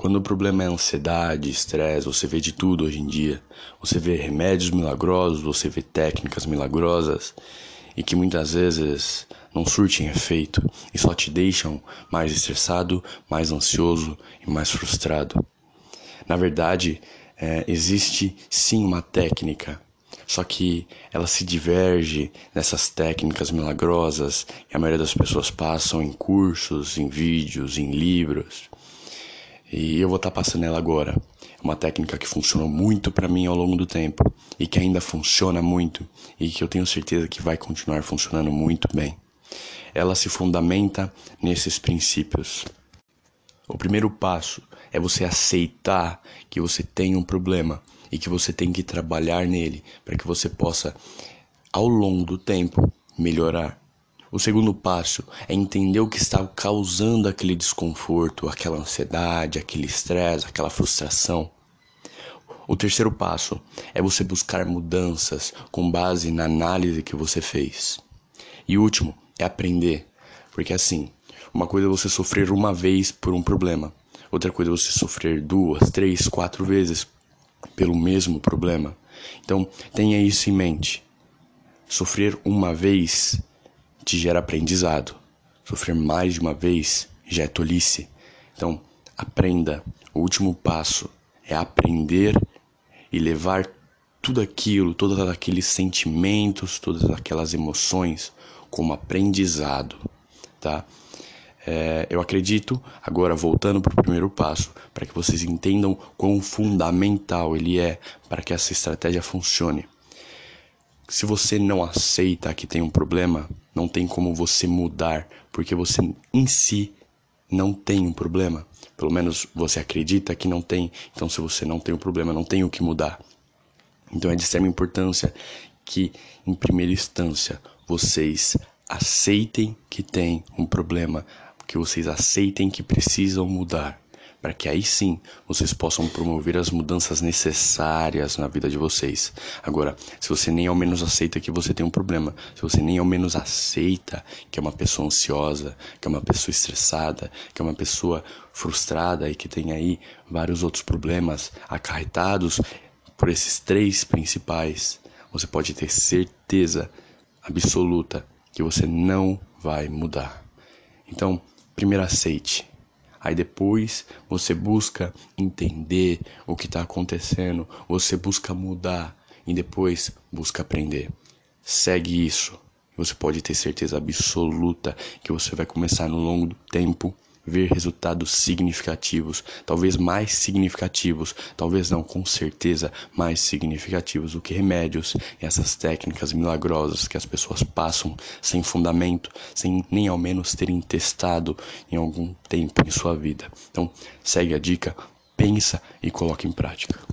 Quando o problema é ansiedade, estresse, você vê de tudo hoje em dia. Você vê remédios milagrosos, você vê técnicas milagrosas e que muitas vezes não surtem efeito e só te deixam mais estressado, mais ansioso e mais frustrado. Na verdade, é, existe sim uma técnica, só que ela se diverge nessas técnicas milagrosas que a maioria das pessoas passam em cursos, em vídeos, em livros. E eu vou estar tá passando ela agora. É uma técnica que funcionou muito para mim ao longo do tempo e que ainda funciona muito e que eu tenho certeza que vai continuar funcionando muito bem. Ela se fundamenta nesses princípios. O primeiro passo é você aceitar que você tem um problema e que você tem que trabalhar nele para que você possa, ao longo do tempo, melhorar. O segundo passo é entender o que está causando aquele desconforto, aquela ansiedade, aquele estresse, aquela frustração. O terceiro passo é você buscar mudanças com base na análise que você fez. E o último é aprender, porque assim, uma coisa é você sofrer uma vez por um problema, outra coisa é você sofrer duas, três, quatro vezes pelo mesmo problema. Então, tenha isso em mente. Sofrer uma vez te gera aprendizado. Sofrer mais de uma vez já é tolice. Então, aprenda. O último passo é aprender e levar tudo aquilo, todos aqueles sentimentos, todas aquelas emoções como aprendizado, tá? É, eu acredito, agora voltando para o primeiro passo, para que vocês entendam quão fundamental ele é para que essa estratégia funcione. Se você não aceita que tem um problema, não tem como você mudar, porque você em si não tem um problema. Pelo menos você acredita que não tem. Então, se você não tem um problema, não tem o que mudar. Então, é de extrema importância que, em primeira instância, vocês aceitem que tem um problema, que vocês aceitem que precisam mudar para que aí sim vocês possam promover as mudanças necessárias na vida de vocês. Agora, se você nem ao menos aceita que você tem um problema, se você nem ao menos aceita que é uma pessoa ansiosa, que é uma pessoa estressada, que é uma pessoa frustrada e que tem aí vários outros problemas acarretados por esses três principais, você pode ter certeza absoluta que você não vai mudar. Então, primeiro aceite Aí depois você busca entender o que está acontecendo, você busca mudar e depois busca aprender. Segue isso. Você pode ter certeza absoluta que você vai começar no longo do tempo ver resultados significativos, talvez mais significativos, talvez não, com certeza mais significativos do que remédios e essas técnicas milagrosas que as pessoas passam sem fundamento, sem nem ao menos terem testado em algum tempo em sua vida. Então, segue a dica, pensa e coloque em prática.